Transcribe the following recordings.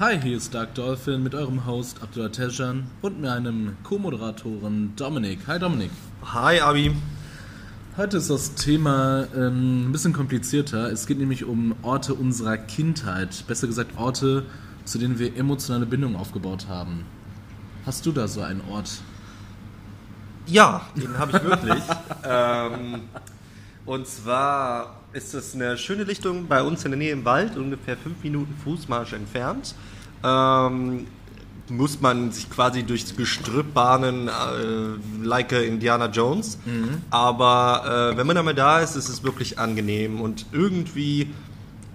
Hi, hier ist Dark Dolphin mit eurem Host Abdullah Tejan und meinem Co-Moderatoren Dominik. Hi Dominik. Hi Abi. Heute ist das Thema ähm, ein bisschen komplizierter. Es geht nämlich um Orte unserer Kindheit. Besser gesagt Orte, zu denen wir emotionale Bindungen aufgebaut haben. Hast du da so einen Ort? Ja, den habe ich wirklich. ähm, und zwar ist es eine schöne Lichtung bei uns in der Nähe im Wald, ungefähr fünf Minuten Fußmarsch entfernt. Ähm, muss man sich quasi durchs Gestrüpp bahnen, äh, like Indiana Jones. Mhm. Aber äh, wenn man einmal da ist, ist es wirklich angenehm und irgendwie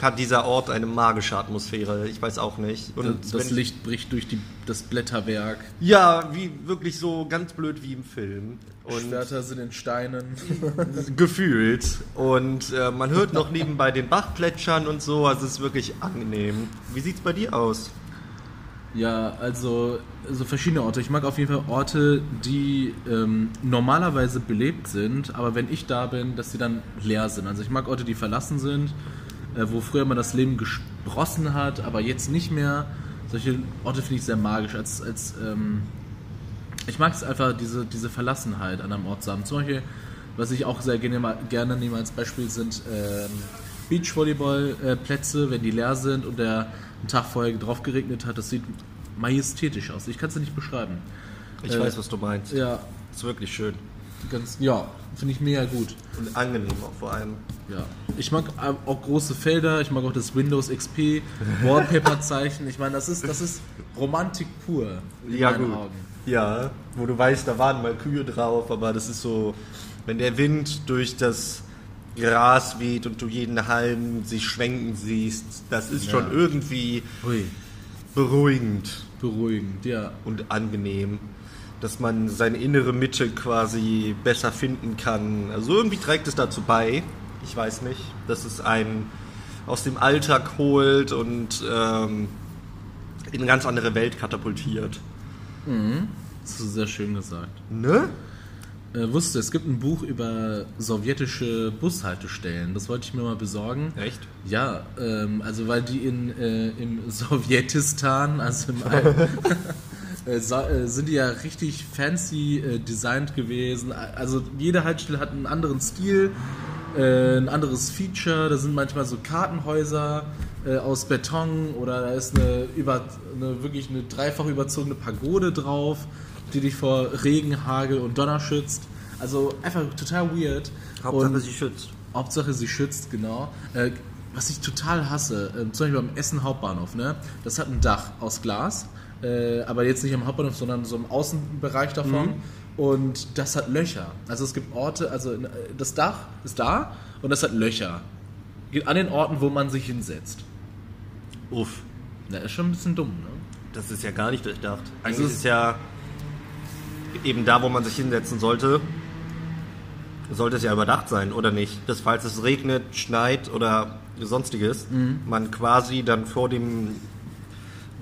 hat dieser Ort eine magische Atmosphäre. Ich weiß auch nicht. Und das, das Licht bricht durch die, das Blätterwerk. Ja, wie wirklich so ganz blöd wie im Film. Und Schwerter sind in Steinen. gefühlt. Und äh, man hört noch nebenbei den Bach plätschern und so. Also es ist wirklich angenehm. Wie sieht es bei dir aus? Ja, also so verschiedene Orte. Ich mag auf jeden Fall Orte, die ähm, normalerweise belebt sind, aber wenn ich da bin, dass sie dann leer sind. Also ich mag Orte, die verlassen sind, äh, wo früher man das Leben gesprossen hat, aber jetzt nicht mehr. Solche Orte finde ich sehr magisch. Als, als ähm, ich mag es einfach, diese, diese Verlassenheit an einem Ort zu haben. Zum Beispiel, was ich auch sehr gerne, gerne nehme als Beispiel, sind ähm, Beachvolleyballplätze, wenn die leer sind und der einen Tag vorher drauf geregnet hat. Das sieht majestätisch aus. Ich kann es nicht beschreiben. Ich äh, weiß, was du meinst. Ja. Ist wirklich schön. Ganz, ja, finde ich mega gut. Und angenehm auch vor allem. Ja. Ich mag auch große Felder, ich mag auch das Windows XP Wallpaper-Zeichen. Ich meine, das ist, das ist Romantik pur in ja, meinen gut. Augen. Ja, wo du weißt, da waren mal Kühe drauf, aber das ist so, wenn der Wind durch das Gras weht und du jeden Halm sich schwenken siehst, das ist ja. schon irgendwie Ui. beruhigend. Beruhigend, ja. Und angenehm. Dass man seine innere Mitte quasi besser finden kann. Also irgendwie trägt es dazu bei. Ich weiß nicht, dass es einen aus dem Alltag holt und ähm, in eine ganz andere Welt katapultiert. Mhm. Das ist sehr schön gesagt. Ne? äh, wusste, es gibt ein Buch über sowjetische Bushaltestellen. Das wollte ich mir mal besorgen. Echt? Ja, ähm, also weil die in, äh, im Sowjetistan, also im äh, äh, sind die ja richtig fancy äh, designt gewesen. Also jede Haltestelle hat einen anderen Stil, äh, ein anderes Feature. Da sind manchmal so Kartenhäuser aus Beton oder da ist eine, über, eine wirklich eine dreifach überzogene Pagode drauf die dich vor Regen, Hagel und Donner schützt. Also einfach total weird. Hauptsache und sie schützt. Hauptsache sie schützt, genau. Äh, was ich total hasse, äh, zum Beispiel beim Essen Hauptbahnhof, ne? das hat ein Dach aus Glas, äh, aber jetzt nicht am Hauptbahnhof, sondern so im Außenbereich davon. Mhm. Und das hat Löcher. Also es gibt Orte, also äh, das Dach ist da und das hat Löcher. Geht an den Orten, wo man sich hinsetzt. Uff. Na, ist schon ein bisschen dumm, ne? Das ist ja gar nicht durchdacht. Eigentlich also ist es ja eben da, wo man sich hinsetzen sollte, sollte es ja überdacht sein, oder nicht? Dass falls es regnet, schneit oder sonstiges, mhm. man quasi dann vor dem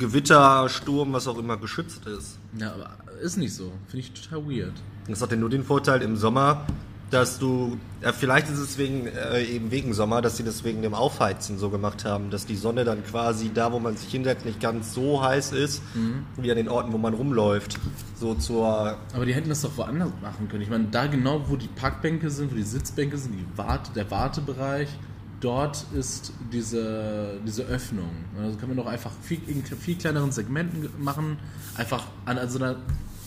Gewitter, Sturm, was auch immer geschützt ist. Ja, aber ist nicht so. Finde ich total weird. Das hat ja nur den Vorteil im Sommer, dass du, ja, vielleicht ist es wegen, äh, eben wegen Sommer, dass sie das wegen dem Aufheizen so gemacht haben, dass die Sonne dann quasi da, wo man sich hinsetzt, nicht ganz so heiß ist, mhm. wie an den Orten, wo man rumläuft. So zur. Aber die hätten das doch woanders machen können. Ich meine, da genau, wo die Parkbänke sind, wo die Sitzbänke sind, die Warte, der Wartebereich, dort ist diese, diese Öffnung. Also kann man doch einfach viel, in viel kleineren Segmenten machen, einfach an so einer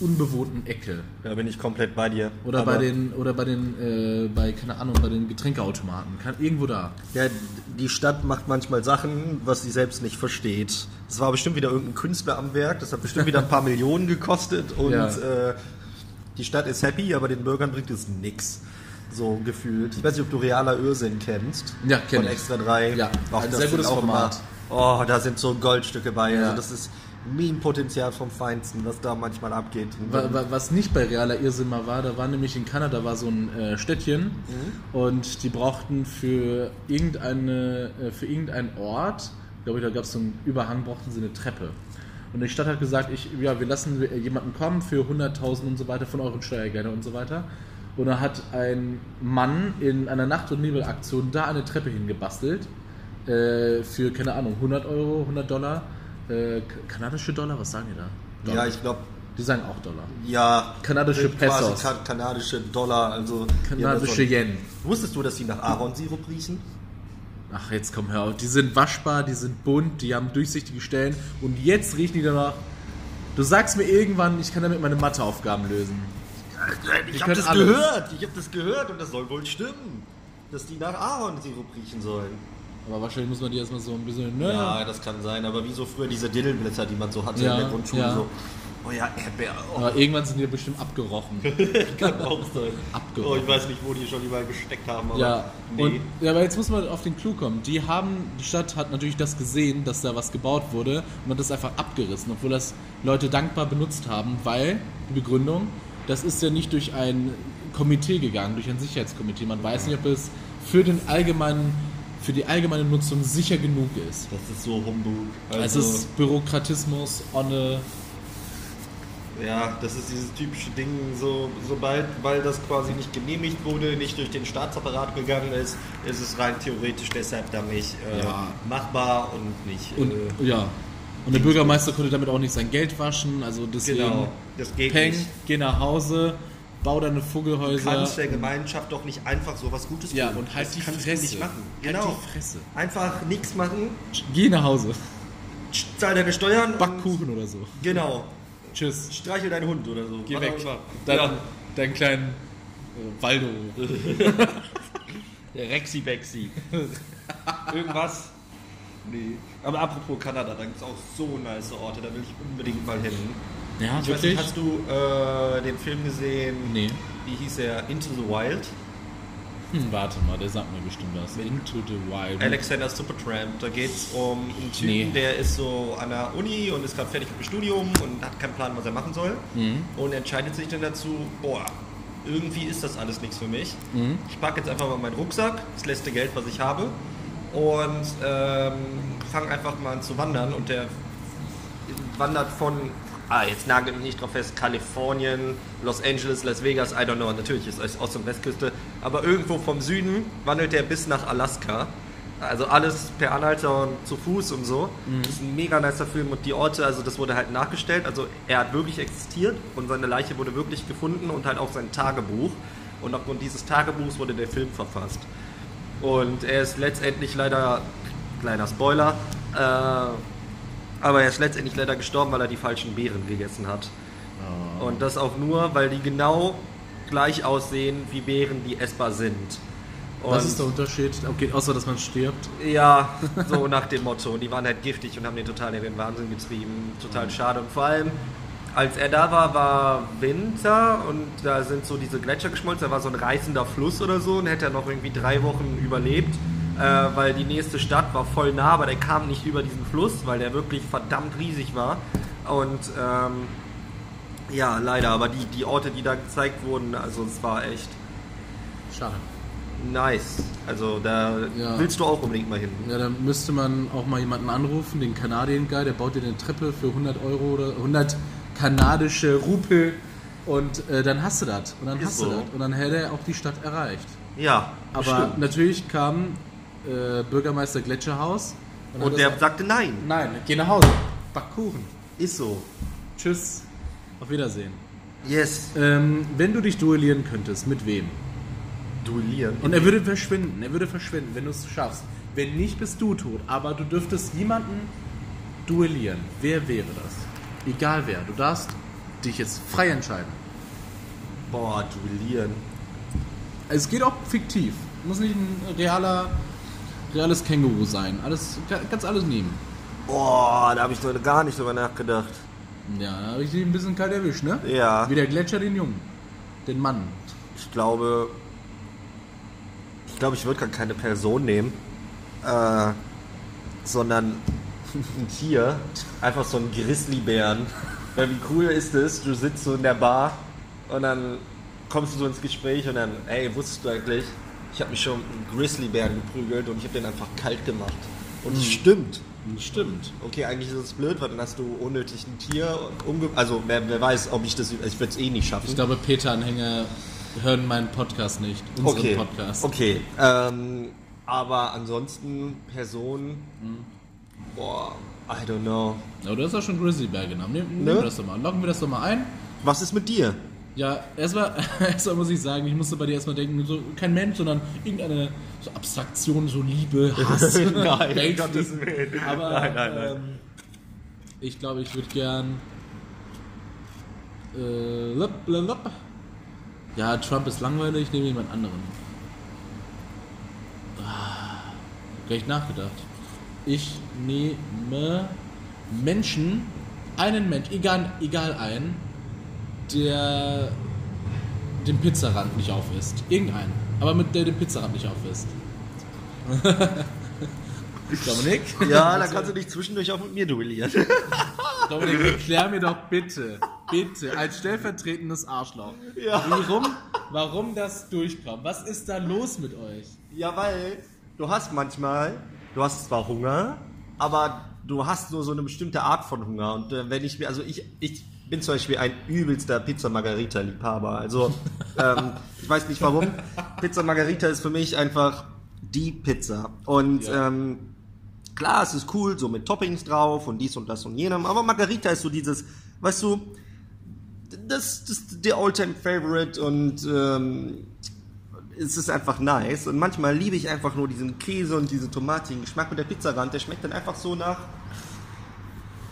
unbewohnten Ecke. Da bin ich komplett bei dir. Oder Aber bei den, oder bei den, äh, bei, keine Ahnung, bei den Getränkeautomaten. Kann, irgendwo da. Ja, die Stadt macht manchmal Sachen, was sie selbst nicht versteht. Es war bestimmt wieder irgendein Künstler am Werk, das hat bestimmt wieder ein paar Millionen gekostet und ja. äh, die Stadt ist happy, aber den Bürgern bringt es nichts. So gefühlt. Ich weiß nicht, ob du realer Irrsinn kennst. Ja, kenn Von Extra 3. Ja, auch ein sehr gutes Format. Immer, oh, da sind so Goldstücke bei. Ja. Also das ist Meme-Potenzial vom Feinsten, was da manchmal abgeht. Was nicht bei realer Irrsinn mal war, da war nämlich in Kanada war so ein äh, Städtchen mhm. und die brauchten für, irgendeine, äh, für irgendeinen Ort, glaube ich, da gab es so einen Überhang, brauchten sie eine Treppe. Und die Stadt hat gesagt, ich, ja, wir lassen jemanden kommen für 100.000 und so weiter von euren Steuergeldern und so weiter. Und da hat ein Mann in einer Nacht- und Nebelaktion da eine Treppe hingebastelt äh, für, keine Ahnung, 100 Euro, 100 Dollar Äh, kanadische Dollar, was sagen die da? Dollar. Ja, ich glaube, Die sagen auch Dollar. ja. Kanadische quasi Pesos. kan kanadische Dollar, also. Kanadische Yen. Wusstest du, dass die nach Ahornsirup riechen? Ach, jetzt komm hör auf. Die sind waschbar, die sind bunt, die haben durchsichtige Stellen und jetzt riechen die danach. Du sagst mir irgendwann, ich kann damit meine Matheaufgaben lösen. Ich können habe das alles. gehört. Ich habe das gehört und das soll wohl stimmen. Dass die nach Ahornsirup riechen sollen. Aber wahrscheinlich muss man die erstmal so ein bisschen. Ne? Ja, das kann sein, aber wie so früher diese Dillenblätter, die man so hatte Ja, in der Grundschule. ja. So. Oh ja, Erdbeer. Oh, Aber irgendwann sind die bestimmt abgerochen. kann auch sein. Abgerochen. Oh, ich weiß nicht, wo die schon überall gesteckt haben. Aber Ja, nee. und, ja, aber jetzt muss man auf den Clou kommen. Die haben, die Stadt hat natürlich das gesehen, dass da was gebaut wurde und hat das einfach abgerissen, obwohl das Leute dankbar benutzt haben, weil, die Begründung, das ist ja nicht durch ein Komitee gegangen, durch ein Sicherheitskomitee. Man weiß nicht, ob es für den allgemeinen, für die allgemeine Nutzung sicher genug ist. das ist so Humbug. Also, es ist Bürokratismus on a, Ja, das ist dieses typische Ding, so, sobald, weil das quasi nicht genehmigt wurde, nicht durch den Staatsapparat gegangen ist, ist es rein theoretisch deshalb dann nicht äh, Ja. machbar und nicht. und äh, ja. Und der Bürgermeister konnte damit auch nicht sein Geld waschen, also deswegen genau, das geht Peng, nicht. geh nach Hause, bau deine Du Vogelhäuser. kannst der Gemeinschaft doch nicht einfach so was Gutes Ja, tun. und halt das die Fresse. du nicht machen. Halt Genau. die Fresse. Einfach nichts machen, Geh nach Hause. zahl deine Steuern Backkuchen oder so. genau. Tschüss. Streichel deinen Hund oder so. Geh Was weg. Dein, Ja. deinen kleinen äh, Waldo. Der Rexy Bexy. Irgendwas? Nee. Aber apropos Kanada, da gibt es auch so nice Orte, da will ich unbedingt mal hin. Ja, Ich weiß nicht, hast du äh, den Film gesehen? Nee. Wie hieß er? Into the Wild? Hm, warte mal, der sagt mir bestimmt was. Into the Wild. Alexander Supertramp. Da geht es um einen Typen, Nee. der ist so an der Uni und ist gerade fertig mit dem Studium und hat keinen Plan, was er machen soll. Mhm. Und entscheidet sich dann dazu, boah, irgendwie ist das alles nichts für mich. Mhm. Ich packe jetzt einfach mal meinen Rucksack, das letzte Geld, was ich habe, und ähm, fange einfach mal an zu wandern. Und der wandert von, ah, jetzt nagelt mich nicht drauf fest, Kalifornien, Los Angeles, Las Vegas, I don't know, natürlich ist es Ost- und Westküste, aber irgendwo vom Süden wandelt er bis nach Alaska. Also alles per Anhalter und zu Fuß und so. Das ist ein mega nicer Film und die Orte, also das wurde halt nachgestellt. Also er hat wirklich existiert und seine Leiche wurde wirklich gefunden und halt auch sein Tagebuch. Und aufgrund dieses Tagebuchs wurde der Film verfasst. Und er ist letztendlich leider, kleiner Spoiler, äh, aber er ist letztendlich leider gestorben, weil er die falschen Beeren gegessen hat. Und das auch nur, weil die genau gleich aussehen wie Beeren, die essbar sind. Und Was ist der Unterschied? Okay, außer dass man stirbt. ja, so nach dem Motto. Und die waren halt giftig und haben den total in den Wahnsinn getrieben. Total schade. Und vor allem, als er da war, war Winter und da sind so diese Gletscher geschmolzen. Da war so ein reißender Fluss oder so und hätte er noch irgendwie drei Wochen überlebt. Äh, weil die nächste Stadt war voll nah, aber der kam nicht über diesen Fluss, weil der wirklich verdammt riesig war. Und ähm, ja, leider, aber die, die Orte, die da gezeigt wurden, also es war echt Schade. nice. Also da Ja. willst du auch unbedingt mal hin. Ja, dann müsste man auch mal jemanden anrufen, den Kanadien-Guy, der baut dir eine Treppe für 100 Euro oder 100 kanadische Rupel und äh, dann hast du das. Und dann Ist hast so. du das. Und dann hätte er auch die Stadt erreicht. Ja, Aber bestimmt. natürlich kam äh, Bürgermeister Gletscherhaus hat Und der gesagt, sagte nein. Nein, geh nach Hause. Back Kuchen. Ist so. Tschüss. Auf Wiedersehen. Yes. Ähm, wenn du dich duellieren könntest, mit wem? Duellieren. Und er würde verschwinden. Er würde verschwinden, wenn du es schaffst. Wenn nicht, bist du tot. Aber du dürftest jemanden duellieren. Wer wäre das? Egal wer. Du darfst dich jetzt frei entscheiden. Boah, duellieren. Es geht auch fiktiv. Muss nicht ein realer, reales Känguru sein. Alles, kannst alles nehmen. Boah, da habe ich doch gar nicht drüber nachgedacht. Ja, da habe ich dich ein bisschen kalt erwischt, ne? Ja. Wie der Gletscher den Jungen. Den Mann. Ich glaube. Ich glaube, ich würde gar keine Person nehmen. Äh, sondern ein Tier. Einfach so ein Grizzlybären. Weil wie cool ist es? Du sitzt so in der Bar und dann kommst du so ins Gespräch und dann, ey, wusstest du eigentlich, ich habe mich schon mit einem Grizzlybären geprügelt und ich habe den einfach kalt gemacht. Und es stimmt. Stimmt. Okay, eigentlich ist es blöd, weil dann hast du unnötig ein Tier umge... Also, wer, wer weiß, ob ich das... Ich würde es eh nicht schaffen. Ich glaube, Peter-Anhänger hören meinen Podcast nicht. Unseren okay. Podcast. Okay. Ähm, aber ansonsten Person. Boah, I don't know. Aber du hast ja schon Grizzly Bear genommen. Nehmen, Ne? wir das doch mal. Locken wir das doch mal ein. Was ist mit dir? Ja, erstmal, erstmal muss ich sagen, ich musste bei dir erstmal denken, so kein Mensch, sondern irgendeine so Abstraktion, so Liebe, Hass, Nein. Gottes Willen. Aber Nein, nein, nein. Ähm, ich glaube, ich würde gern. Äh, lop, lop, lop. Ja, Trump ist langweilig, ich nehme jemand anderen. Ah, gar nicht nachgedacht. Ich nehme Menschen, einen Mensch, egal, egal einen, der den Pizzarand nicht aufisst. Irgendeinen. Aber mit der den Pizzarand nicht aufisst. Dominik? Ja, da kannst du dich zwischendurch auch mit mir duellieren. Dominik, erklär mir doch bitte, bitte, als stellvertretendes Arschloch, warum, warum das durchkommt. Was ist da los mit euch? Ja, weil du hast manchmal, du hast zwar Hunger, aber du hast nur so eine bestimmte Art von Hunger. Und äh, wenn ich mir, also ich, ich bin zum Beispiel ein übelster Pizza Margarita Liebhaber. Also ähm, ich weiß nicht warum. Pizza Margarita ist für mich einfach die Pizza. Und Ja. ähm, klar, es ist cool, so mit Toppings drauf und dies und das und jenem. Aber Margarita ist so dieses, weißt du, das, das ist der Alltime Favorite und ähm, es ist einfach nice. Und manchmal liebe ich einfach nur diesen Käse und diesen tomatigen Geschmack mit der Pizzarand. Der schmeckt dann einfach so nach.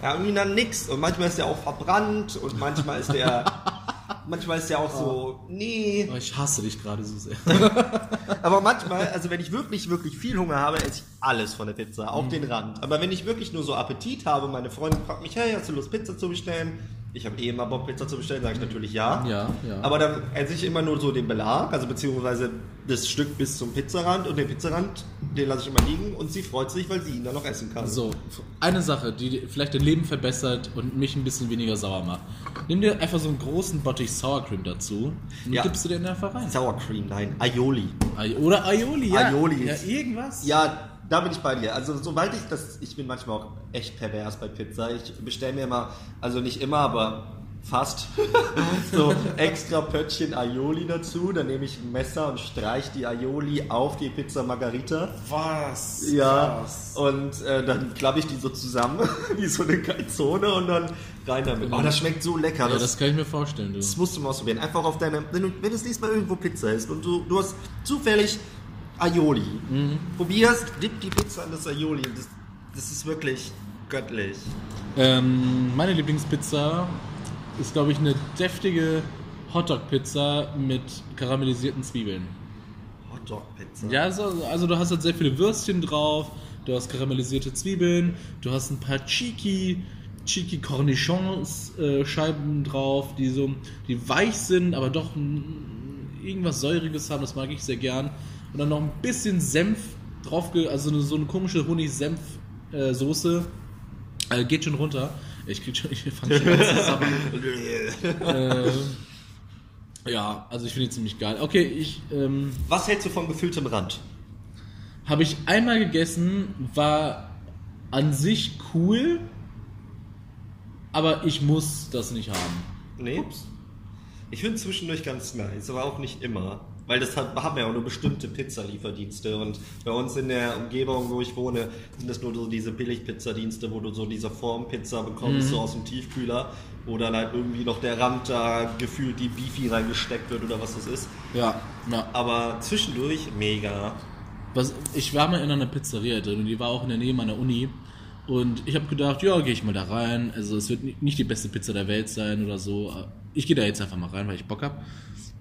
Ja, irgendwie nach nix. Und manchmal ist der auch verbrannt und manchmal ist der. manchmal ist der auch so. Nee. Oh, ich hasse dich gerade so sehr. Aber manchmal, also wenn ich wirklich, wirklich viel Hunger habe, esse ich alles von der Pizza, auch den Rand. Aber wenn ich wirklich nur so Appetit habe, meine Freundin fragt mich, hey, hast du Lust, Pizza zu bestellen? Ich habe eh immer Bock, Pizza zu bestellen, sage ich natürlich ja. Ja, ja. Aber dann esse ich immer nur so den Belag, also beziehungsweise das Stück bis zum Pizzarand und den Pizzarand, den lasse ich immer liegen und sie freut sich, weil sie ihn dann noch essen kann. So, eine Sache, die vielleicht dein Leben verbessert und mich ein bisschen weniger sauer macht. Nimm dir einfach so einen großen Bottich Sour Cream dazu und Ja. gibst du den einfach rein. Sour Cream, nein, Aioli. Ai- Oder Aioli, ja. Aioli Ja, irgendwas. Ja, da bin ich bei dir. Also sobald ich das, ich bin manchmal auch echt pervers bei Pizza. Ich bestelle mir immer, also nicht immer, aber fast so extra Pöttchen Aioli dazu. Dann nehme ich ein Messer und streiche die Aioli auf die Pizza Margarita. Was? Ja, und äh, dann klappe ich die so zusammen, wie so eine Calzone und dann rein damit. Oh, das schmeckt so lecker. Ja, das, das kann ich mir vorstellen, du. das musst du mal ausprobieren. Einfach auf deine, wenn du, wenn du das nächste Mal irgendwo Pizza isst und du, du hast zufällig Aioli, probierst, dipp die Pizza in das Aioli. Das, das ist wirklich göttlich. Ähm, meine Lieblingspizza ist, glaube ich, eine deftige Hotdog-Pizza mit karamellisierten Zwiebeln. Hotdog-Pizza. Ja, also, also du hast halt sehr viele Würstchen drauf, du hast karamellisierte Zwiebeln, du hast ein paar Cheeky, Cheeky Cornichons äh, Scheiben drauf, die so, die weich sind, aber doch irgendwas Säuriges haben, das mag ich sehr gern. Und dann noch ein bisschen Senf drauf, also eine, so eine komische Honig-Senf-Soße. Äh, geht schon runter. Ich krieg schon, ich fange schon an zu sabbern. äh, ja, also ich finde die ziemlich geil. Okay, ich ähm, Was hältst du von gefülltem Rand? habe ich einmal gegessen, war an sich cool, aber ich muss das nicht haben. Nee. Ich finde zwischendurch ganz nice, aber auch nicht immer. Weil das hat, haben ja auch nur bestimmte Pizzalieferdienste und bei uns in der Umgebung, wo ich wohne, sind das nur so diese Billigpizzadienste, wo du so diese Formpizza bekommst, so aus dem Tiefkühler, wo dann halt irgendwie noch der Rand da gefühlt die Beefy reingesteckt wird oder was das ist. Ja, ja. Aber zwischendurch mega. Was, ich war mal in einer Pizzeria drin und die war auch in der Nähe meiner Uni. Und ich habe gedacht, ja, gehe ich mal da rein. Also es wird ni- nicht die beste Pizza der Welt sein oder so. Ich gehe da jetzt einfach mal rein, weil ich Bock habe.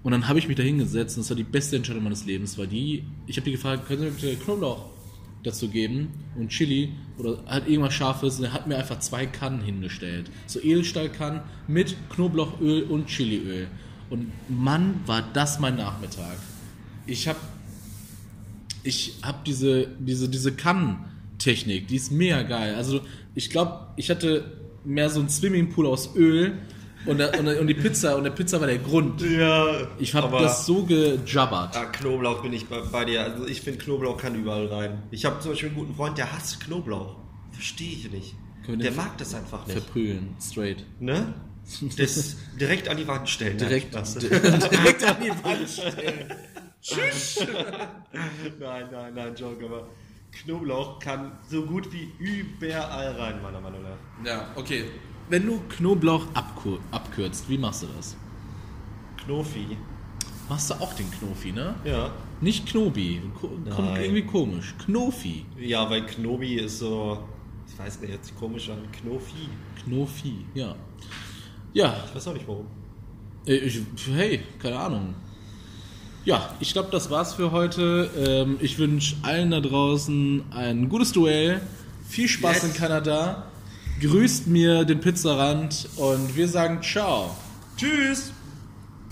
Und dann habe ich mich da hingesetzt und das war die beste Entscheidung meines Lebens. War die, ich habe die gefragt, können Sie mir bitte Knoblauch dazu geben und Chili oder halt irgendwas Scharfes. Und er hat mir einfach zwei Kannen hingestellt. So Edelstahlkannen mit Knoblauchöl und Chiliöl. Und Mann, war das mein Nachmittag. Ich habe ich habe diese, diese, diese Kannentechnik, die ist mega geil. Also ich glaube, ich hatte mehr so einen Swimmingpool aus Öl und, der, und, und die Pizza und der Pizza war der Grund. Ja. Ich habe das so gejabbert. Ah, Knoblauch bin ich bei, bei dir. Also ich finde, Knoblauch kann überall rein. Ich habe zum Beispiel einen guten Freund, der hasst Knoblauch. Verstehe ich nicht. Der mag das einfach nicht. Verprügeln, straight. Ne? Das direkt an die Wand stellen. Direkt, Nein, direkt an die Wand stellen. nein, nein, nein, Joke, aber Knoblauch kann so gut wie überall rein, meiner Meinung nach. Ja, okay. Wenn du Knoblauch abkur abkürzt, wie machst du das? Knofi. Machst du auch den Knofi, ne? Ja. Nicht Knobi. Ko kommt Nein. irgendwie komisch. Knofi. Ja, weil Knobi ist so, ich weiß nicht, jetzt komisch an. Knofi. Knofi, ja. Ja, Ich weiß auch nicht warum. äh, ich, hey, keine Ahnung. Ja, ich glaube, das war's für heute. Ähm, ich wünsche allen da draußen ein gutes Duell. Viel Spaß Yes. in Kanada. Grüßt mir den Pizzarand und wir sagen ciao. Tschüss!